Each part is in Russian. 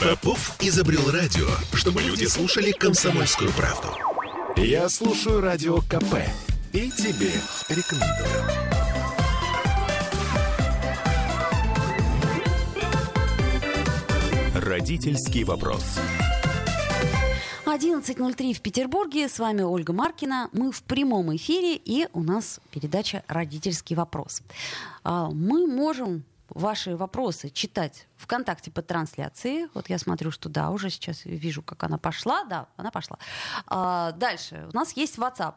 Попов изобрел радио, чтобы люди слушали комсомольскую правду. Я слушаю радио КП и тебе рекомендую. Родительский вопрос. 11.03 в Петербурге. С вами Ольга Маркина. Мы в прямом эфире, и у нас передача «Родительский вопрос». А, мы можем ваши вопросы читать ВКонтакте под трансляцией. Вот я смотрю, что да, уже сейчас вижу, как она пошла. Да, она пошла. А, дальше. У нас есть WhatsApp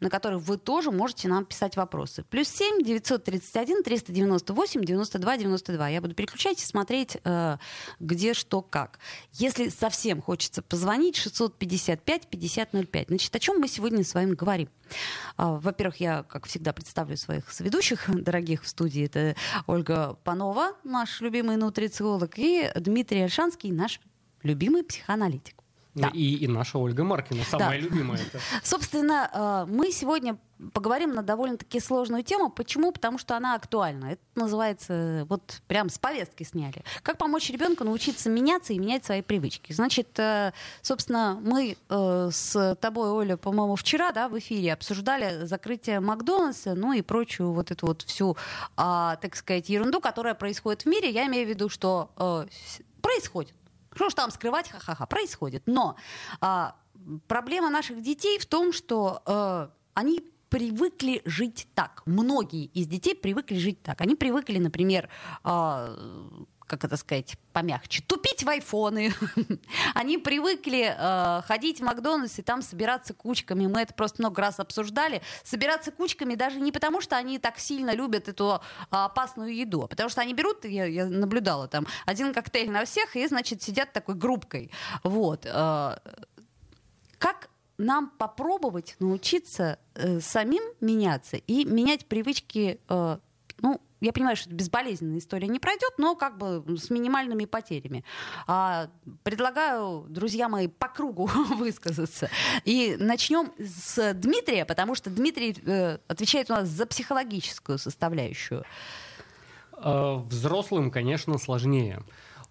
на который вы тоже можете нам писать вопросы. Плюс 7 931 398 92 92. Я буду переключать и смотреть, э, где что как. Если совсем хочется позвонить, 655 5005. Значит, о чем мы сегодня с вами говорим? А, во-первых, я, как всегда, представлю своих соведущих дорогих в студии. Это Ольга Панова, наш любимый нутрициолог, и Дмитрий Альшанский, наш любимый психоаналитик. Да. И, и наша Ольга Маркина, самая да. любимая. Собственно, э, мы сегодня поговорим на довольно-таки сложную тему. Почему? Потому что она актуальна. Это называется, вот прям с повестки сняли. Как помочь ребенку научиться меняться и менять свои привычки? Значит, э, собственно, мы э, с тобой, Оля, по-моему, вчера да, в эфире обсуждали закрытие Макдональдса, ну и прочую вот эту вот всю, а, так сказать, ерунду, которая происходит в мире. Я имею в виду, что происходит что ж там скрывать, ха-ха-ха, происходит. Но а, проблема наших детей в том, что а, они привыкли жить так. Многие из детей привыкли жить так. Они привыкли, например, а, как это сказать, помягче, тупить в айфоны. Они привыкли э, ходить в Макдональдс и там собираться кучками. Мы это просто много раз обсуждали. Собираться кучками даже не потому, что они так сильно любят эту э, опасную еду, а потому что они берут, я, я наблюдала там, один коктейль на всех и, значит, сидят такой группкой. Вот. Э, как нам попробовать научиться э, самим меняться и менять привычки, э, ну, я понимаю, что безболезненная история не пройдет, но как бы с минимальными потерями. А, предлагаю, друзья мои, по кругу высказаться. И начнем с Дмитрия, потому что Дмитрий э, отвечает у нас за психологическую составляющую. А, взрослым, конечно, сложнее.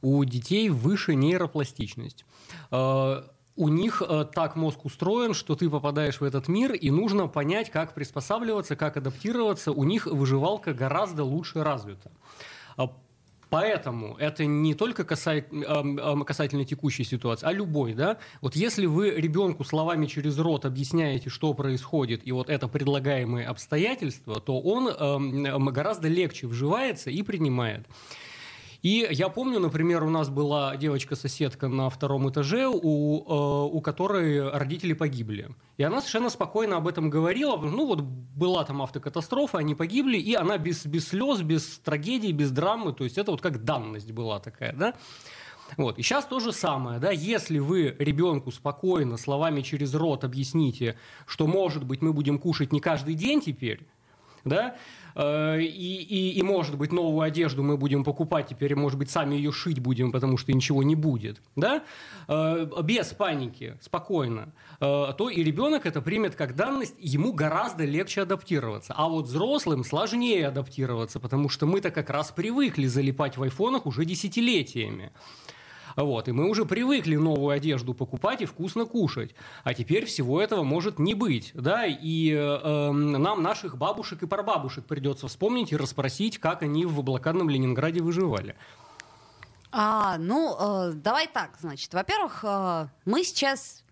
У детей выше нейропластичность а, у них э, так мозг устроен, что ты попадаешь в этот мир, и нужно понять, как приспосабливаться, как адаптироваться. У них выживалка гораздо лучше развита. А, поэтому это не только касательно, касательно текущей ситуации, а любой, да. Вот если вы ребенку словами через рот объясняете, что происходит, и вот это предлагаемые обстоятельства, то он гораздо легче вживается и принимает. И я помню, например, у нас была девочка-соседка на втором этаже, у, э, у которой родители погибли. И она совершенно спокойно об этом говорила. Ну вот была там автокатастрофа, они погибли, и она без, без слез, без трагедии, без драмы, то есть это вот как данность была такая, да. Вот. И сейчас то же самое, да, если вы ребенку спокойно словами через рот объясните, что, может быть, мы будем кушать не каждый день теперь, да, Э, и, и, и, может быть, новую одежду мы будем покупать, теперь, может быть, сами ее шить будем, потому что ничего не будет, да, э, без паники, спокойно, э, то и ребенок это примет как данность, ему гораздо легче адаптироваться. А вот взрослым сложнее адаптироваться, потому что мы-то как раз привыкли залипать в айфонах уже десятилетиями. Вот, и мы уже привыкли новую одежду покупать и вкусно кушать. А теперь всего этого может не быть. Да? И э, нам наших бабушек и прабабушек придется вспомнить и расспросить, как они в блокадном Ленинграде выживали. А, ну, э, давай так, значит. Во-первых, э, мы сейчас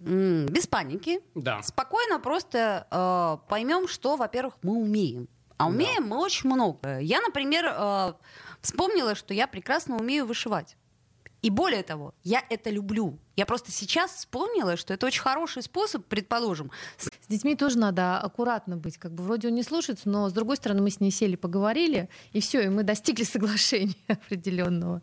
м, без паники, да. спокойно просто э, поймем, что, во-первых, мы умеем. А умеем да. мы очень много. Я, например, э, вспомнила, что я прекрасно умею вышивать. И более того, я это люблю. Я просто сейчас вспомнила, что это очень хороший способ, предположим. С детьми тоже надо аккуратно быть. Как бы вроде он не слушается, но с другой стороны мы с ней сели, поговорили, и все, и мы достигли соглашения определенного.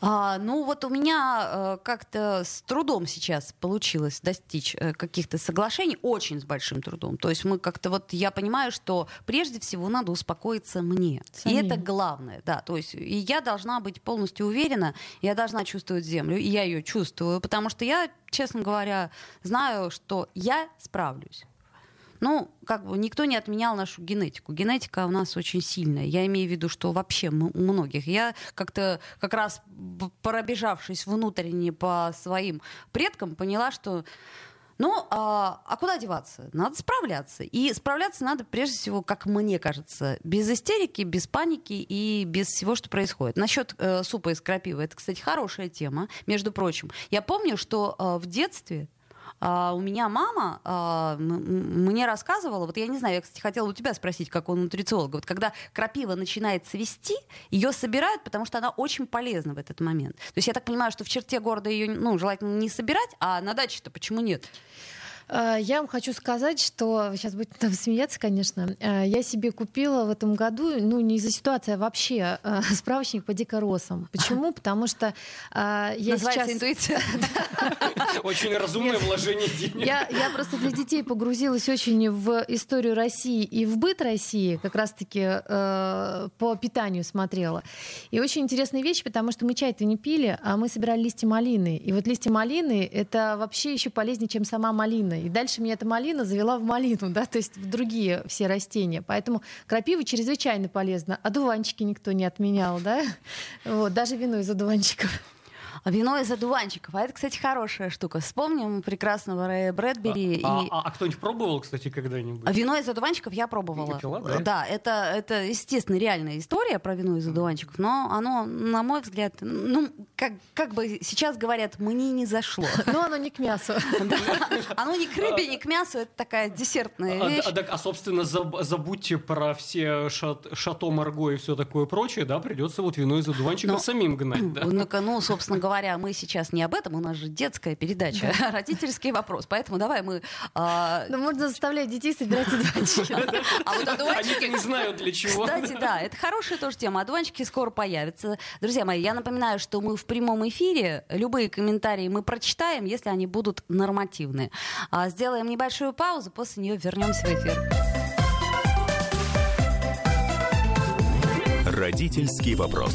А, ну вот у меня э, как-то с трудом сейчас получилось достичь э, каких-то соглашений, очень с большим трудом. То есть мы как-то вот я понимаю, что прежде всего надо успокоиться мне, Самим. и это главное, да. То есть и я должна быть полностью уверена, я должна чувствовать землю, и я ее чувствую, потому потому что я, честно говоря, знаю, что я справлюсь. Ну, как бы никто не отменял нашу генетику. Генетика у нас очень сильная. Я имею в виду, что вообще у многих. Я как-то как раз пробежавшись внутренне по своим предкам, поняла, что ну, а, а куда деваться? Надо справляться. И справляться надо, прежде всего, как мне кажется, без истерики, без паники и без всего, что происходит. Насчет э, супа из крапивы, это, кстати, хорошая тема, между прочим. Я помню, что э, в детстве а, у меня мама м- мне рассказывала, вот я не знаю, я, кстати, хотела у тебя спросить, как у нутрициолога, вот когда крапива начинает цвести, ее собирают, потому что она очень полезна в этот момент. То есть я так понимаю, что в черте города ее ну, желательно не собирать, а на даче-то почему нет? Э, Я вам хочу сказать, что сейчас будет там смеяться, конечно. Э, Я себе купила в этом году, ну не из-за ситуации, а вообще э, справочник по дикоросам. Почему? Потому что я Называется сейчас... интуиция. Очень разумное вложение денег. Я, просто для детей погрузилась очень в историю России и в быт России, как раз-таки по питанию смотрела. И очень интересная вещь, потому что мы чай-то не пили, а мы собирали листья малины. И вот листья малины — это вообще еще полезнее, чем сама малина. И дальше меня эта малина завела в малину, да, то есть в другие все растения. Поэтому крапива чрезвычайно полезна. Одуванчики никто не отменял, да? Вот, даже вино из одуванчиков. А Вино из одуванчиков. А это, кстати, хорошая штука. Вспомним прекрасного Рэя Брэдбери. А, и... а- а кто-нибудь пробовал, кстати, когда-нибудь? А Вино из одуванчиков я пробовала. Ты пила, да? это, это, естественно, реальная история про вино из одуванчиков, но оно, на мой взгляд, ну, как, как бы сейчас говорят, мне не зашло. Но оно не к мясу. Да. Оно ни к рыбе, ни к мясу, это такая десертная А, вещь. а, так, а, собственно, заб- забудьте про все шат- шато Марго и все такое прочее, да, придется вот вино из одуванчика Но- самим гнать, да. Ну, собственно говоря, мы сейчас не об этом, у нас же детская передача, родительский вопрос. Поэтому давай мы... а, Но можно заставлять детей собирать одуванчики. А вот одуванчики... Не знают для чего. Кстати, да, это хорошая тоже тема. Одуванчики скоро появятся. Друзья мои, я напоминаю, что мы в прямом эфире. Любые комментарии мы прочитаем, если они будут нормативны. А, Сделаем небольшую паузу, после нее вернемся в эфир. Родительский вопрос.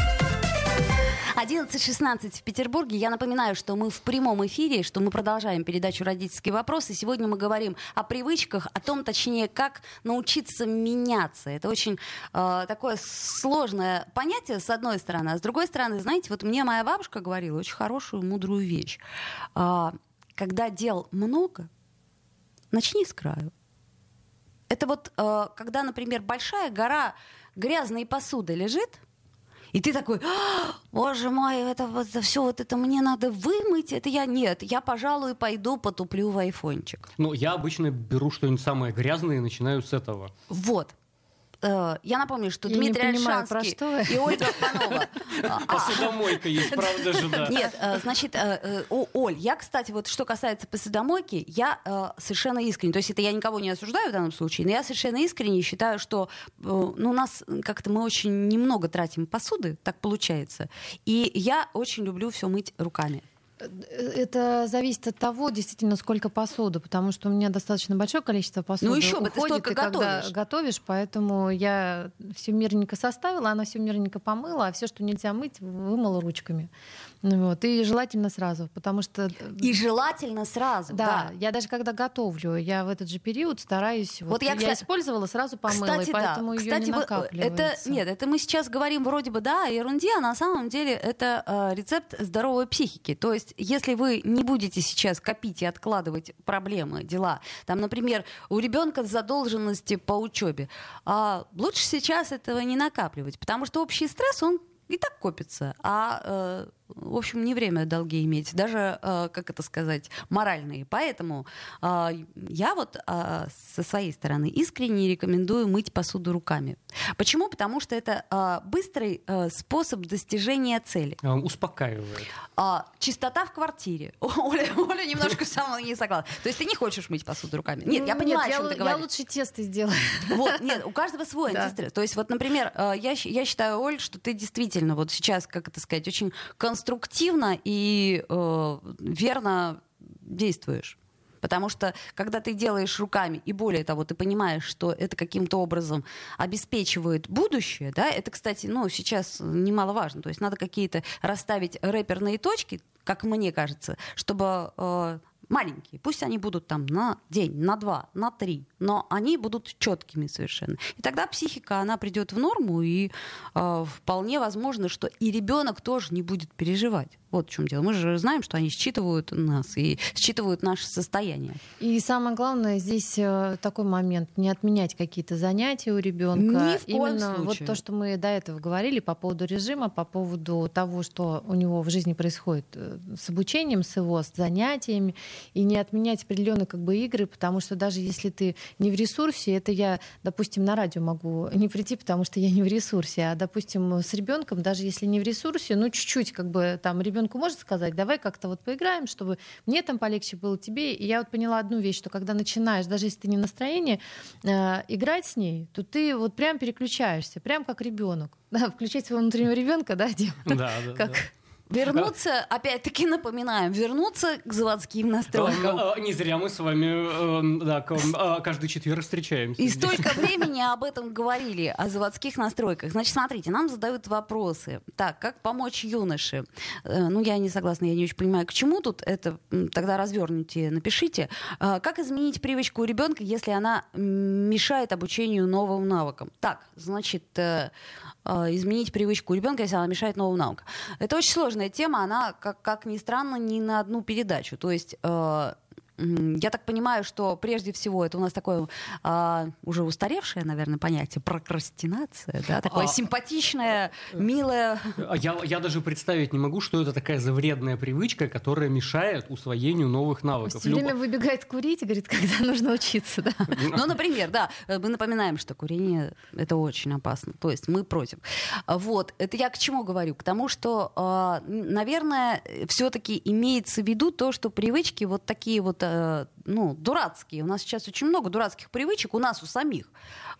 11.16 в Петербурге. Я напоминаю, что мы в прямом эфире, что мы продолжаем передачу «Родительский вопрос». И сегодня мы говорим о привычках, о том, точнее, как научиться меняться. Это очень э, такое сложное понятие, с одной стороны. А с другой стороны, знаете, вот мне моя бабушка говорила очень хорошую, мудрую вещь. А, когда дел много, начни с краю. Это вот э, когда, например, большая гора грязной посуды лежит, и ты такой, «А, боже мой, это вот все вот это мне надо вымыть, это я нет, я, пожалуй, пойду потуплю в айфончик. Ну, я обычно беру что-нибудь самое грязное и начинаю с этого. Вот. Э, Я напомню, что Я не Дмитрий понимаю, про Альшанский что вы. и Ольга Панова. а, Посудомойка есть, правда же, да. Нет, э, значит, э, Оль, я, кстати, вот что касается посудомойки, я совершенно искренне, то есть это я никого не осуждаю в данном случае, но я совершенно искренне считаю, что ну, у нас как-то мы очень немного тратим посуды, так получается, и я очень люблю все мыть руками. Это зависит от того, действительно, сколько посуды, потому что у меня достаточно большое количество посуды Ну, еще бы, ты столько и когда готовишь. готовишь, поэтому я все мирненько составила, она все мирненько помыла, а все, что нельзя мыть, вымыла ручками. Ну Вот. И желательно сразу, потому что... И желательно сразу, Да, да. я даже когда готовлю, я в этот же период стараюсь. Вот, Вот я, я, кстати- использовала, сразу помыла, Кстати, и поэтому да. ее Кстати, не э, накапливается. это нет, это мы сейчас говорим вроде бы да о ерунде, а на самом деле это э, рецепт здоровой психики. То есть, если вы не будете сейчас копить и откладывать проблемы, дела, там, например, у ребенка задолженности по учебе, а лучше сейчас этого не накапливать, потому что общий стресс он и так копится, а э, в общем, не время долги иметь, даже, э, как это сказать, моральные. Поэтому э, я вот э, со своей стороны искренне рекомендую мыть посуду руками. Почему? Потому что это быстрый способ достижения цели. А, Успокаивает. А, чистота в квартире. Оля, Оля немножко со мной не согласна. То есть ты не хочешь мыть посуду руками? Нет, я понимаю, я, о чем ты говоришь. я лучше тесто сделаю. Вот, нет, у каждого свой Да. антистресс. То есть, вот, например, я, я считаю, Оль, что ты действительно вот сейчас, как это сказать, очень конструктивно и э, верно действуешь. Потому что, когда ты делаешь руками, и более того, ты понимаешь, что это каким-то образом обеспечивает будущее, да, это, кстати, ну, сейчас немаловажно. То есть надо какие-то расставить рэперные точки, как мне кажется, чтобы э, маленькие. Пусть они будут там на день, на два, на три, но они будут четкими совершенно. И тогда психика, она придет в норму, и э, вполне возможно, что и ребенок тоже не будет переживать. Вот в чем дело. Мы же знаем, что они считывают нас и считывают наше состояние. И самое главное здесь э, такой момент: не отменять какие-то занятия у ребенка. Ни в коем Именно случае. вот то, что мы до этого говорили по поводу режима, по поводу того, что у него в жизни происходит э, с обучением, с его с занятиями, и не отменять определенные как бы игры, потому что даже если ты не в ресурсе, это я, допустим, на радио могу не прийти, потому что я не в ресурсе, а допустим с ребенком, даже если не в ресурсе, ну чуть-чуть как бы там ребенку может сказать, давай как-то вот поиграем, чтобы мне там полегче было тебе. И я вот поняла одну вещь, что когда начинаешь, даже если ты не в настроении, э, играть с ней, то ты вот прям переключаешься, прям как ребенок. Да, включать своего внутреннего ребенка, да, Дим? Да, да, Как да. Вернуться, опять-таки напоминаем, вернуться к заводским настройкам. Не зря мы с вами э, да, к- а, каждый четверг встречаемся. И столько времени об этом говорили, о заводских настройках. Значит, смотрите, нам задают вопросы. Так, как помочь юноше? Э, Ну, я не согласна, я не очень понимаю, к чему тут это. Тогда разверните, напишите. Э, Как изменить привычку у ребенка, если она мешает обучению новым навыкам? Так, значит, э, изменить привычку у ребенка, если она мешает новым навыкам. Это очень сложная тема, она, как, как ни странно, не на одну передачу. То есть э, я так понимаю, что прежде всего это у нас такое а, уже устаревшее, наверное, понятие прокрастинация, да, такое А. симпатичное, милое. А Я, я даже представить не могу, что это такая завредная привычка, которая мешает усвоению новых навыков. все время Любо- выбегает курить и говорит, когда нужно учиться, да. Ну, например, да, э, мы напоминаем, что курение это очень опасно. То есть мы против. А, Вот, это я к чему говорю? К тому, что, а, наверное, все-таки имеется в виду то, что привычки вот такие вот, э, ну, дурацкие. У нас сейчас очень много дурацких привычек, у нас у самих.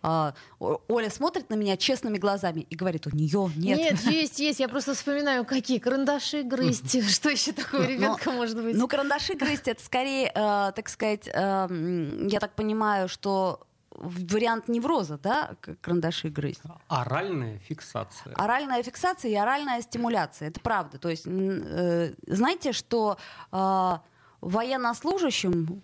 А, Оля смотрит на меня честными глазами и говорит, у нее нет. Нет, есть, есть. Я просто вспоминаю, какие карандаши грызть. Что еще такое у ребенка может быть? Ну, карандаши грызть это скорее, э, так сказать, э, я так понимаю, что вариант невроза, да, карандаши грызть. Оральная фиксация. Оральная фиксация и оральная стимуляция, это правда. То есть, э, знаете, что э, военнослужащим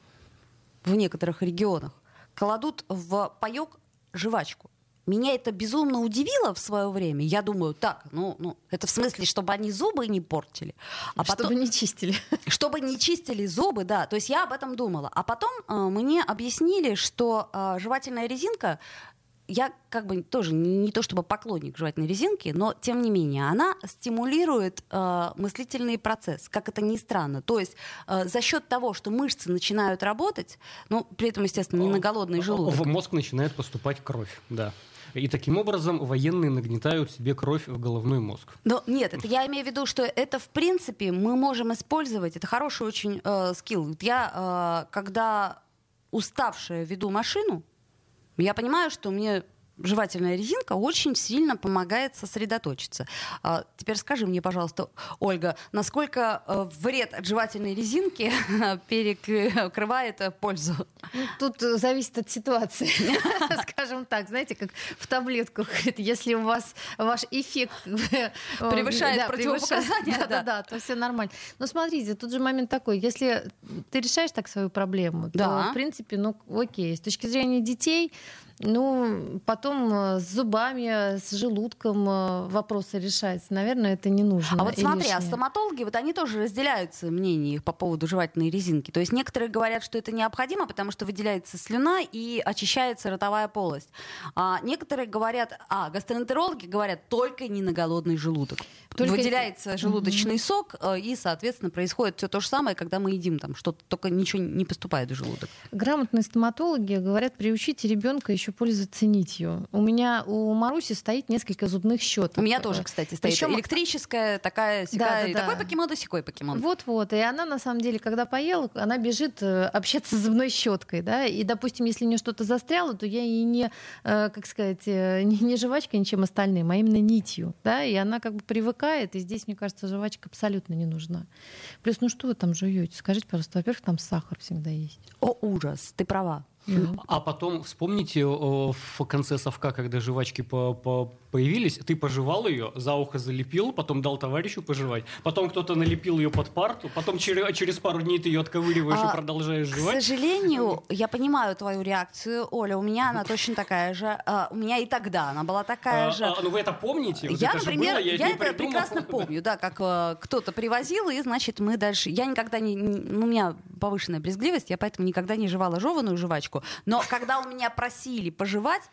в некоторых регионах кладут в паек жвачку. Меня это безумно удивило в свое время. Я думаю, так, ну, ну, это в смысле, чтобы они зубы не портили. А потом, Чтобы не чистили. чтобы не чистили зубы, да. То есть я об этом думала. А потом э, мне объяснили, что э, жевательная резинка, я как бы тоже не, то чтобы поклонник жевательной резинки, но тем не менее она стимулирует э, мыслительный процесс, как это ни странно. То есть э, за счет того, что мышцы начинают работать, ну при этом, естественно, не на голодный желудок. В мозг начинает поступать кровь, да. И таким образом военные нагнетают себе кровь в головной мозг. Но нет, это я имею в виду, что это в принципе мы можем использовать. Это хороший очень э, скилл. Я, э, когда уставшая веду машину, я понимаю, что мне жевательная резинка очень сильно помогает сосредоточиться. А, теперь скажи мне, пожалуйста, Ольга, насколько э, вред от жевательной резинки перекрывает э, пользу? Ну, Тут э, зависит от ситуации, скажем так. Знаете, как в таблетках. Если у вас ваш эффект Превышает противопоказания, Да, да. то все нормально. Но смотрите, тут же момент такой. Если ты решаешь так свою проблему, то, в принципе, ну, окей. С точки зрения детей, ну, потом э, с зубами, с желудком э, вопросы решать, наверное, это не нужно. А вот смотри, а лишнее. стоматологи, вот они тоже разделяются мнения их по поводу жевательной резинки. То есть некоторые говорят, что это необходимо, потому что выделяется слюна и очищается ротовая полость. А некоторые говорят, а гастроэнтерологи говорят, только не на голодный желудок. Только- Выделяется желудочный сок, э, и, соответственно, происходит все то же самое, когда мы едим там что-то, только ничего не поступает в желудок. Грамотные стоматологи говорят, приучите ребенка еще пользоваться нитью. У меня у Маруси стоит несколько зубных щеток. У меня тоже, кстати, стоит Причем- электрическая такая, Да, сякая, да, и да. такой покемон, и сякой покемон. Вот-вот. И она, на самом деле, когда поела, она бежит э, общаться с зубной щеткой, да. И, допустим, если у нее что-то застряло, то я ей не, э, как сказать, э, не, не жвачкой, ничем остальным, а именно нитью, да. И она как бы привыкает, и здесь, мне кажется, жвачка абсолютно не нужна. Плюс, ну что вы там жуете? Скажите, пожалуйста, во-первых, там сахар всегда есть. О, ужас, ты права. А потом вспомните о, в конце совка, когда жвачки по- по- появились, ты пожевал ее, за ухо залепил, потом дал товарищу пожевать, потом кто-то налепил ее под парту, потом через, через пару дней ты ее отковыриваешь А, и продолжаешь К жевать. сожалению, я понимаю твою реакцию, Оля. У меня она точно такая же. А, У меня и тогда она была такая А, же. а, ну вы это помните? Вот я, это например, было, я, не это придумал. прекрасно помню, да, как э, кто-то привозил, и, значит, мы дальше... Я никогда не... не- ну, у меня повышенная брезгливость, я поэтому никогда не жевала жеваную жвачку. Но когда у меня просили пожевать,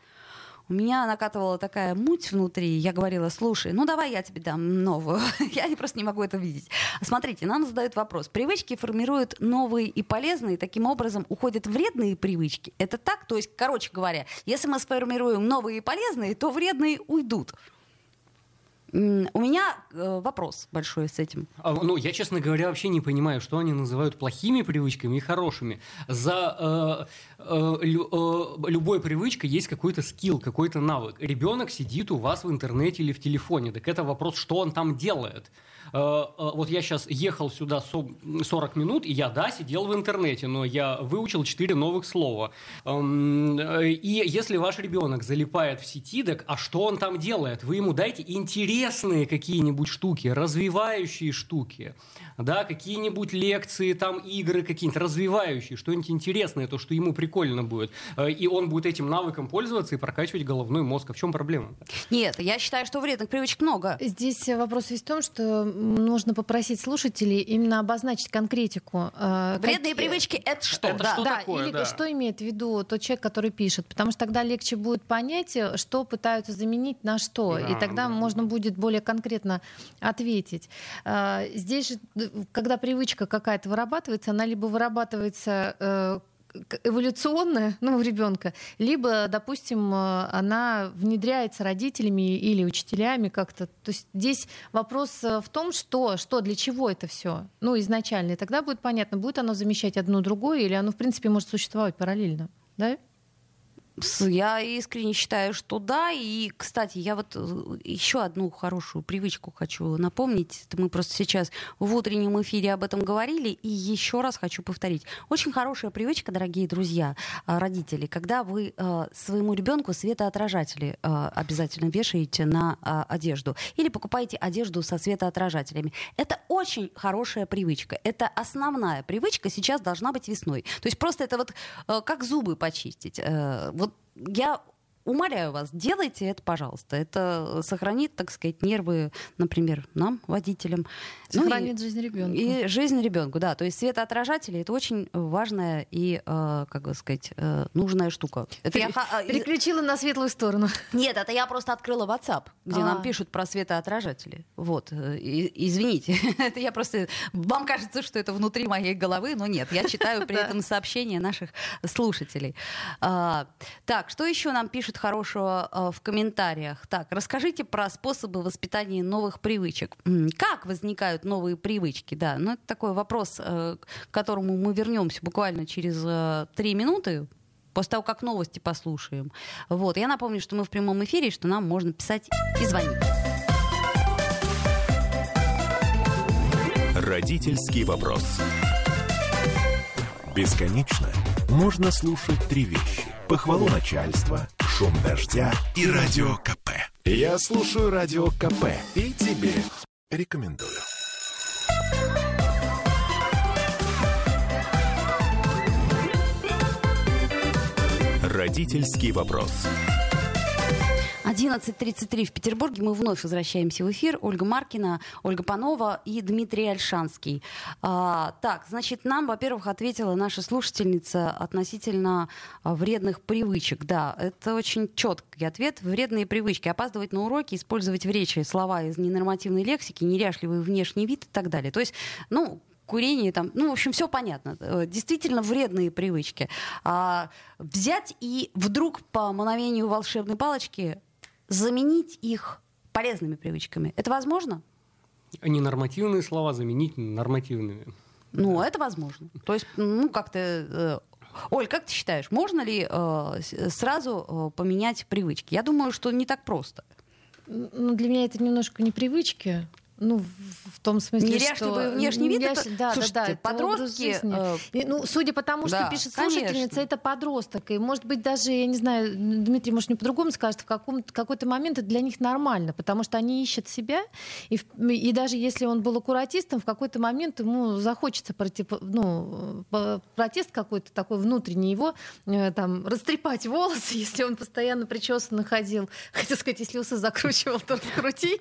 у меня накатывала такая муть внутри. Я говорила, слушай, ну давай я тебе дам новую. я просто не могу это видеть. Смотрите, нам задают вопрос. Привычки формируют новые и полезные, таким образом уходят вредные привычки. Это так? То есть, короче говоря, если мы сформируем новые и полезные, то вредные уйдут. У меня э, вопрос большой с этим. А, Ну, я, честно говоря, вообще не понимаю, что они называют плохими привычками и хорошими. За э, э, лю- э, любой привычкой есть какой-то скилл, какой-то навык. Ребенок сидит у вас в интернете или в телефоне. Так это вопрос, что он там делает. Э, э, вот я сейчас ехал сюда со- 40 минут, и я, да, сидел в интернете, но я выучил 4 новых слова. Эм, э, И если ваш ребенок залипает в сети, так а что он там делает? Вы ему дайте интересные какие-нибудь штуки, развивающие штуки, да, какие-нибудь лекции, там игры какие-нибудь развивающие, что-нибудь интересное, то, что ему прикольно будет. И он будет этим навыком пользоваться и прокачивать головной мозг. А в чем проблема? Нет, я считаю, что вредных привычек много. Здесь вопрос весь в том, что нужно попросить слушателей именно обозначить конкретику. э, Вредные какие- привычки — это что? Это да. что да, такое, или да. что имеет в виду тот человек, который пишет, потому что тогда легче будет понять, э, что пытаются заменить на что, и Да, тогда да. можно будет более конкретно ответить. А, Здесь же, когда привычка какая-то вырабатывается, она либо вырабатывается э, эволюционная, ну, у ребенка, либо, допустим, э, она внедряется родителями или учителями как-то. То есть здесь вопрос э, в том, что, что для чего это все, ну, изначально. И тогда будет понятно, будет оно замещать одно другое, или оно, в принципе, может существовать параллельно. Да? Я искренне считаю, что да. И, кстати, я вот э, еще одну хорошую привычку хочу напомнить. Это мы просто сейчас в утреннем эфире об этом говорили. И еще раз хочу повторить. Очень хорошая привычка, дорогие друзья, э, родители, когда вы э, своему ребенку светоотражатели обязательно вешаете на одежду. Или покупаете одежду со светоотражателями. Это очень хорошая привычка. Это основная привычка сейчас должна быть весной. То есть просто это вот как зубы почистить. Э, Вот я умоляю вас, делайте это, пожалуйста. Это сохранит, так сказать, нервы, например, нам, водителям. Ну и- Сохранит жизнь ребенка. и жизнь ребенку, да. То есть светоотражатели это очень важная и, э, как бы сказать, э, нужная штука. Это я из- Переключила на светлую сторону. Нет, это я просто открыла WhatsApp, где А. нам пишут про светоотражатели. Вот, э, и- извините, это я просто... Вам кажется, что это внутри моей головы, но нет, я читаю при этом сообщения наших слушателей. А, Так, что еще нам пишут хорошего а, в комментариях? Так, расскажите про способы воспитания новых привычек. Как возникают новые привычки? Да, ну это такой вопрос, э, к которому мы вернемся буквально через э, три минуты после того, как новости послушаем. Вот. Я напомню, что мы в прямом эфире, что нам можно писать и звонить. Родительский вопрос. Бесконечно можно слушать три вещи. Похвалу начальства, шум дождя и радио КП. Я слушаю радио КП и тебе рекомендую. Родительский вопрос. 11.33 в Петербурге. Мы вновь возвращаемся в эфир. Ольга Маркина, Ольга Панова и Дмитрий Альшанский. А, так, значит, нам, во-первых, ответила наша слушательница относительно а, вредных привычек. Да, это очень четкий ответ. Вредные привычки. Опаздывать на уроки, использовать в речи слова из ненормативной лексики, неряшливый внешний вид и так далее. То есть, ну, курение, там, ну, в общем, все понятно. Э, действительно вредные привычки. А взять и вдруг по мановению волшебной палочки заменить их полезными привычками. Это возможно? Ненормативные слова заменить нормативными. Ну, это возможно. То есть, ну, как-то... Э, Оль, как ты считаешь, можно ли э, сразу э, поменять привычки? Я думаю, что не так просто. Ну, для меня это немножко не привычки, ну, в том смысле, Неряшливый что... внешний вид, Неряш... это, да, слушайте, да, да, подростки... Э... Ну, судя по тому, что да, пишет конечно. слушательница, это подросток. И, может быть, даже, я не знаю, Дмитрий, может, не по-другому скажет, в каком какой-то момент это для них нормально, потому что они ищут себя, и, и даже если он был аккуратистом, в какой-то момент ему захочется против, ну, протест какой-то такой внутренний его, э, там, растрепать волосы, если он постоянно причесанно ходил. Хотел сказать, если усы закручивал, то раскрутить.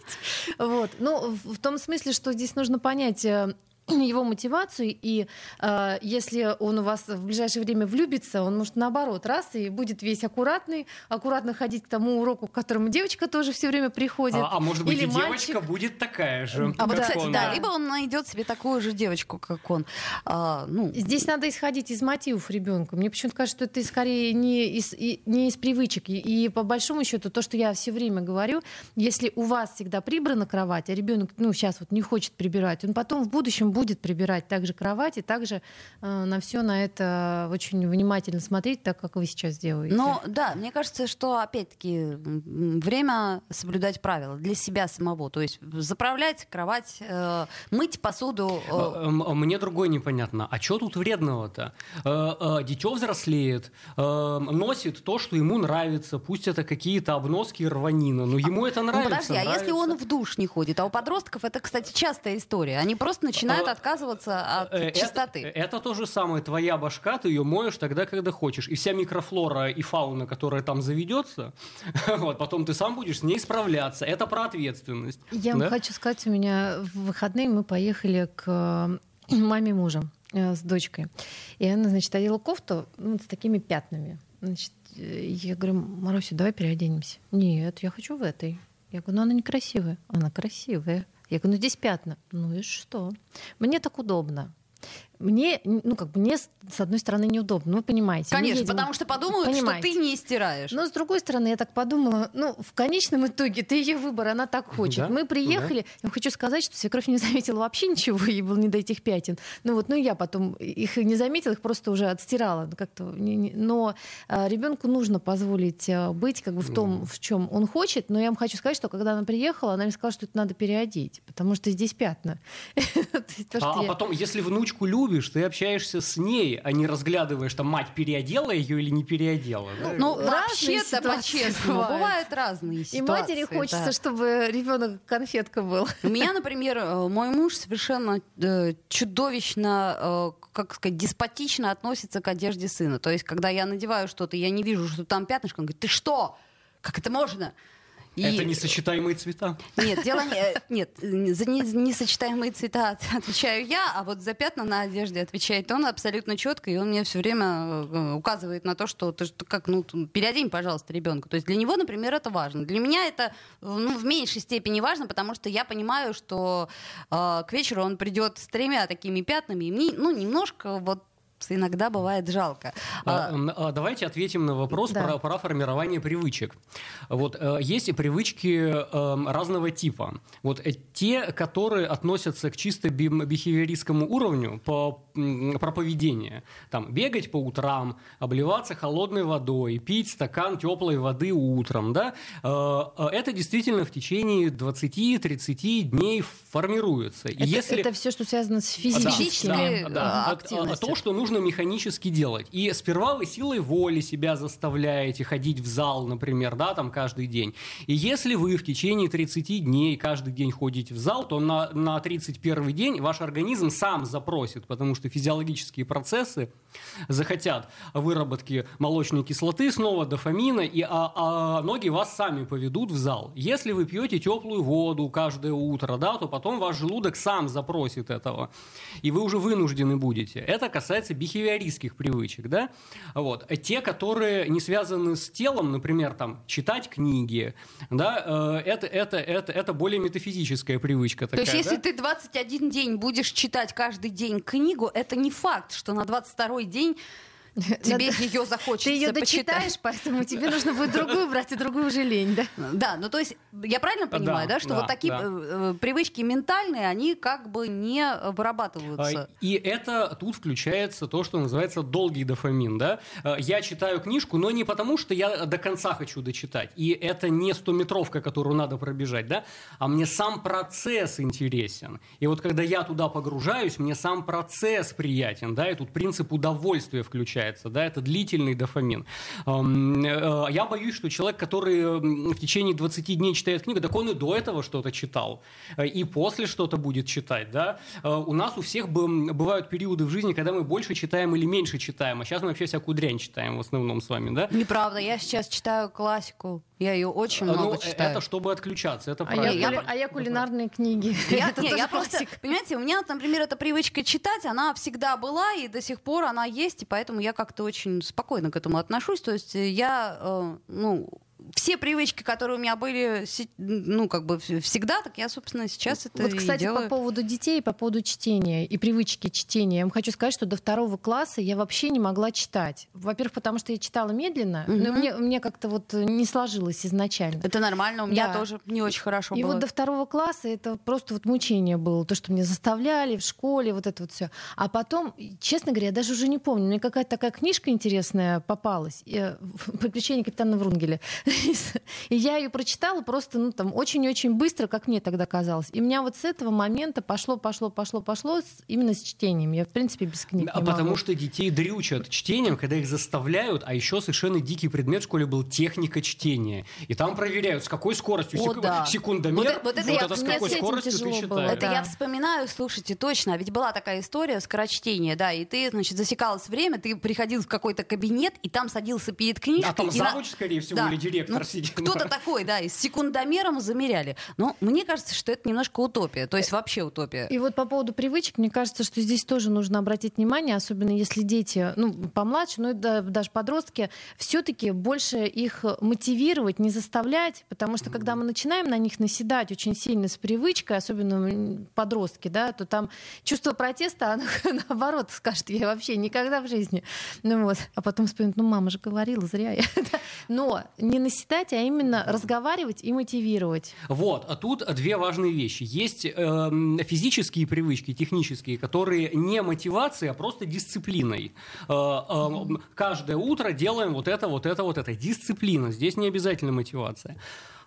Вот. Ну, в том смысле, что здесь нужно понять, э, его мотивацию, и э, если он у вас в ближайшее время влюбится, он может наоборот раз и будет весь аккуратный, аккуратно ходить к тому уроку, к которому девочка тоже все время приходит. А, а может быть или и мальчик. девочка будет такая же. А вот, кстати, он. да, либо он найдет себе такую же девочку, как он. А, ну, Здесь надо исходить из мотивов ребенка. Мне почему-то кажется, что это скорее не из, и, не из привычек. И, и по большому счету, то, что я все время говорю, если у вас всегда прибрана кровать, а ребенок, ну, сейчас вот не хочет прибирать, он потом в будущем будет прибирать также кровать и также э, на все на это очень внимательно смотреть, так как вы сейчас делаете. Но да, мне кажется, что опять-таки время соблюдать правила для себя самого. То есть заправлять кровать, э, мыть посуду. э, Э, м- Мне другое непонятно. А что тут вредного-то? Э, э, Дитё взрослеет, э, носит то, что ему нравится. Пусть это какие-то обноски и рванина, но ему это Ну нравится. подожди, а если нравится. он в душ не ходит? А у подростков это, кстати, частая история. Они просто начинают Э, отказываться от Э, чистоты. Это, это то же самое. Твоя башка, ты ее моешь тогда, когда хочешь. И вся микрофлора и фауна, которая там заведется, вот, потом ты сам будешь с ней справляться. Это про ответственность. Я вам да? хочу сказать, у меня в выходные мы поехали к э, маме мужа э, с дочкой. И она, значит, одела кофту ну, с такими пятнами. Значит, я говорю, Маруся, давай переоденемся. Нет, я хочу в этой. Я говорю, ну она некрасивая. Она красивая. Я говорю, ну здесь пятна. Ну и что? Мне так удобно. Мне, ну как бы, мне с одной стороны неудобно, ну вы понимаете. Конечно, едем- потому что подумают, Понимаете. что ты не стираешь. но с другой стороны, я так подумала, ну, в конечном итоге, это ее выбор, она так хочет. Да, Мы приехали, я вам хочу сказать, что свекровь не заметила вообще ничего, ей было не до этих пятен. Ну вот, ну я потом их и не заметила, их просто уже отстирала. ну, Как-то, не- не- но ребенку нужно позволить а, быть как бы в том, в чем он хочет. Но я вам хочу сказать, что когда она приехала, она мне сказала, что это надо переодеть, потому что здесь пятна. А, а я- потом, если внучку любишь, ты общаешься с ней, а не разглядываешь, там, мать переодела ее или не переодела. да? Ну, разные вообще-то, по-честному, бывают. бывают разные И ситуации. матери хочется, да. чтобы ребенок конфетка был. У меня, например, э, мой муж совершенно э, чудовищно, э, как сказать, деспотично относится к одежде сына. То есть, когда я надеваю что-то, я не вижу, что там пятнышко, он говорит, ты что? Как это можно? И- Это несочетаемые цвета. Нет, дело не... э, Нет, э, за не- несочетаемые цвета от- отвечаю я, а вот за пятна на одежде отвечает он абсолютно четко, и он мне все время э, указывает на то, что ты как, ну, переодень, пожалуйста, ребенка. То есть для него, например, это важно. Для меня это э, ну, в меньшей степени важно, потому что я понимаю, что э, к вечеру он придет с тремя такими пятнами, и мне, ну, немножко вот иногда бывает жалко. А, А, а, Давайте ответим на вопрос Да. про, про формирование привычек. Вот э, есть и привычки э, разного типа. Вот э, те, которые относятся к чисто би- бихевиористскому уровню по про поведение. Там бегать по утрам, обливаться холодной водой, пить стакан теплой воды утром, да? Э, это действительно в течение 20-30 дней формируется. И Это, если это все, что связано с да, физическими. да, да, да. э, А- активностью. а То, что нужно механически делать. И сперва вы силой воли себя заставляете ходить в зал, например, да, там каждый день. И если вы в течение 30 дней каждый день ходите в зал, то на, на 31 день ваш организм сам запросит, потому что физиологические процессы захотят выработки молочной кислоты, снова дофамина, и а, а ноги вас сами поведут в зал. Если вы пьете теплую воду каждое утро, да, то потом ваш желудок сам запросит этого, и вы уже вынуждены будете. Это касается бихевиористских привычек, да, вот, те, которые не связаны с телом, например, там, читать книги, да, э, это, это, это, это более метафизическая привычка такая, То есть, если да? ты 21 день будешь читать каждый день книгу, это не факт, что на 22 день тебе ее захочется Ты ее дочитаешь, поэтому тебе нужно будет другую брать, и другую уже лень, да? Да, ну то есть я правильно понимаю, да, что вот такие э, э, привычки ментальные, они как бы не вырабатываются. А, И это тут включается то, что называется долгий дофамин. Да? Я читаю книжку, но не потому, что я до конца хочу дочитать. И это не 100-метровка, которую надо пробежать, да? а мне сам процесс интересен. И вот когда я туда погружаюсь, мне сам процесс приятен. Да? И тут принцип удовольствия включается. Да? Это длительный дофамин. Ам, э, Я боюсь, что человек, который в течение 20 дней читает книгу, так он и до этого что-то читал. Э, И после что-то будет читать. Да? Э, У нас у всех бы- бывают периоды в жизни, когда мы больше читаем или меньше читаем. А сейчас мы вообще всякую дрянь читаем в основном с вами. Да? Неправда, я сейчас читаю классику. Я ее очень Э, много ну, читаю. это чтобы отключаться. Это А я, правильно. я кули- про- а я кулинарные книги. Я, Это не, тоже я просто, понимаете, у меня, например, эта привычка читать, она всегда была, и до сих пор она есть, и поэтому я как-то очень спокойно к этому отношусь. То есть я, э, ну, все привычки, которые у меня были, ну, как бы всегда, так я, собственно, сейчас это Вот, и кстати, делаю. по поводу детей, по поводу чтения и привычки чтения, я вам хочу сказать, что до второго класса я вообще не могла читать. Во-первых, потому что я читала медленно, но Мгм. мне, мне как-то вот не сложилось изначально. Это нормально, у меня Да. тоже не очень хорошо И было. вот до второго класса это просто вот мучение было, то, что меня заставляли в школе, вот это вот все. А потом, честно говоря, я даже уже не помню, мне какая-то такая книжка интересная попалась, э, «Приключения капитана Врунгеля». И я ее прочитала просто, ну, там, очень-очень быстро, как мне тогда казалось. И у меня вот с этого момента пошло, пошло, пошло, пошло с- именно с чтением. Я, в принципе, без книг А не потому могу. что детей дрючат чтением, когда их заставляют, а еще совершенно дикий предмет в школе был техника чтения. И там проверяют, с какой скоростью О, сек- да. секундомер, Вот это- вот это я- с мне какой с скоростью ты было. считаешь. Это Да. я вспоминаю, слушайте, точно, ведь была такая история скорочтения, да, и ты, значит, засекалось время, ты приходил в какой-то кабинет, и там садился перед книжкой. А там и на- завуч, скорее всего, Да. или директор Ну, сидит. Кто-то такой, да, и с секундомером замеряли. Но мне кажется, что это немножко утопия, то есть вообще утопия. И вот по поводу привычек, мне кажется, что здесь тоже нужно обратить внимание, особенно если дети, ну, помладше, ну, и да- даже подростки, все-таки больше их мотивировать, не заставлять, потому что когда мы начинаем на них наседать очень сильно с привычкой, особенно подростки, да, то там чувство протеста, оно наоборот скажет, я вообще никогда в жизни. Ну вот, а потом вспомнит, ну, мама же говорила, зря я. Но не наседать, а именно разговаривать и мотивировать. Вот, а тут две важные вещи. Есть эм, физические привычки, технические, которые не мотивацией, а просто дисциплиной. Э, эм, каждое утро делаем вот это, вот это, вот это. Дисциплина. Здесь не обязательно мотивация.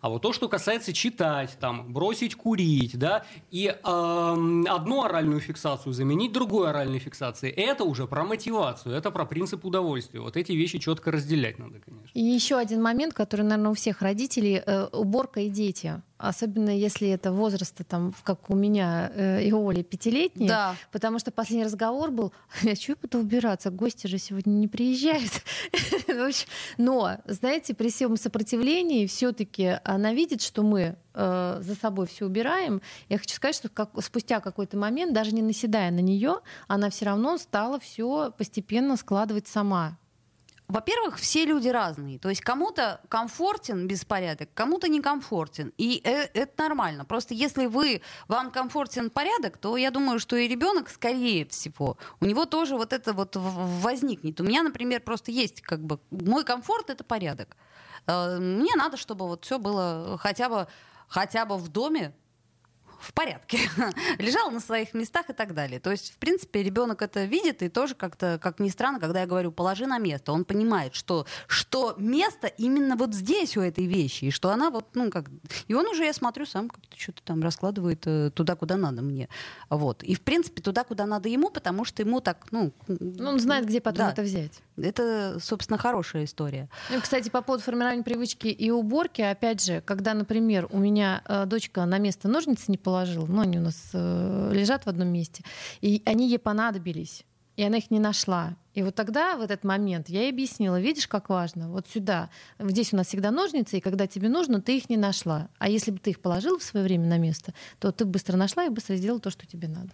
А вот то, что касается читать, там, бросить курить, да, и эм, одну оральную фиксацию заменить другой оральной фиксацией, это уже про мотивацию, это про принцип удовольствия. Вот эти вещи четко разделять надо, конечно. И еще один момент, который, наверное, у всех родителей э, уборка и дети. Особенно если это возраста, там, как у меня э, и Оли, пятилетние. Да. Потому что последний разговор был, я чего буду убираться, гости же сегодня не приезжают. Но, знаете, при всем сопротивлении все-таки она видит, что мы э, за собой все убираем. Я хочу сказать, что как, спустя какой-то момент, даже не наседая на нее, она все равно стала все постепенно складывать сама. Во-первых, все люди разные. То есть кому-то комфортен беспорядок, кому-то некомфортен. И э- это нормально. Просто если вы, вам комфортен порядок, то я думаю, что и ребенок, скорее всего, у него тоже вот это вот возникнет. У меня, например, просто есть как бы мой комфорт это порядок. Э, Мне надо, чтобы вот все было хотя бы хотя бы в доме в порядке, лежал на своих местах и так далее. То есть, в принципе, ребенок это видит, и тоже как-то, как ни странно, когда я говорю, положи на место, он понимает, что, что место именно вот здесь у этой вещи, и что она вот, ну, как... И он уже, я смотрю, сам как-то что-то там раскладывает э, туда, куда надо мне. Вот. И, в принципе, туда, куда надо ему, потому что ему так, ну... Ну, он знает, где потом да, это взять. Это, собственно, хорошая история. Ну, кстати, по поводу формирования привычки и уборки, опять же, когда, например, у меня э, дочка на место ножницы не положила, ну, они у нас э, лежат в одном месте, и они ей понадобились, и она их не нашла. И вот тогда, в этот момент, я ей объяснила, видишь, как важно, вот сюда, здесь у нас всегда ножницы, и когда тебе нужно, ты их не нашла. А если бы ты их положила в свое время на место, то ты быстро нашла и быстро сделала то, что тебе надо.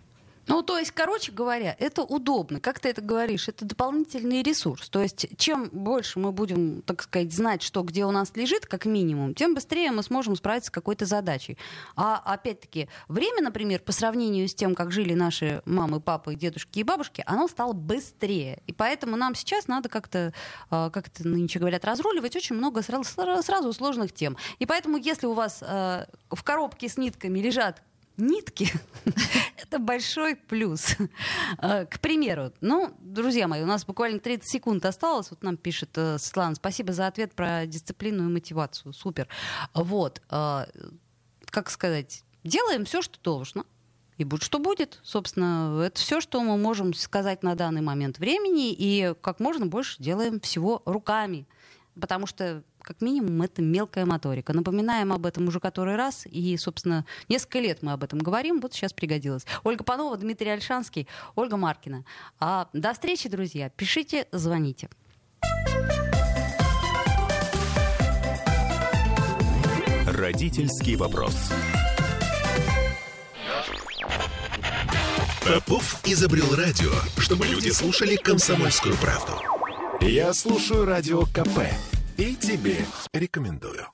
Ну, то есть, короче говоря, это удобно. Как ты это говоришь? Это дополнительный ресурс. То есть, чем больше мы будем, так сказать, знать, что где у нас лежит, как минимум, тем быстрее мы сможем справиться с какой-то задачей. А опять-таки, время, например, по сравнению с тем, как жили наши мамы, папы, дедушки и бабушки, оно стало быстрее. И поэтому нам сейчас надо как-то, а, как это нынче говорят, разруливать очень много сразу, сразу сложных тем. И поэтому, если у вас а, в коробке с нитками лежат нитки, это большой плюс. А, к примеру, ну, друзья мои, у нас буквально 30 секунд осталось. Вот нам пишет э, Светлана, спасибо за ответ про дисциплину и мотивацию. Супер. Вот, а, как сказать, делаем все, что должно. И будь что будет. Собственно, это все, что мы можем сказать на данный момент времени. И как можно больше делаем всего руками. Потому что как минимум, это мелкая моторика. Напоминаем об этом уже который раз, и, собственно, несколько лет мы об этом говорим, вот сейчас пригодилось. Ольга Панова, Дмитрий Альшанский, Ольга Маркина. А, до встречи, друзья. Пишите, звоните. Родительский вопрос. Попов изобрел радио, чтобы люди слушали комсомольскую правду. Я слушаю радио КП и тебе рекомендую.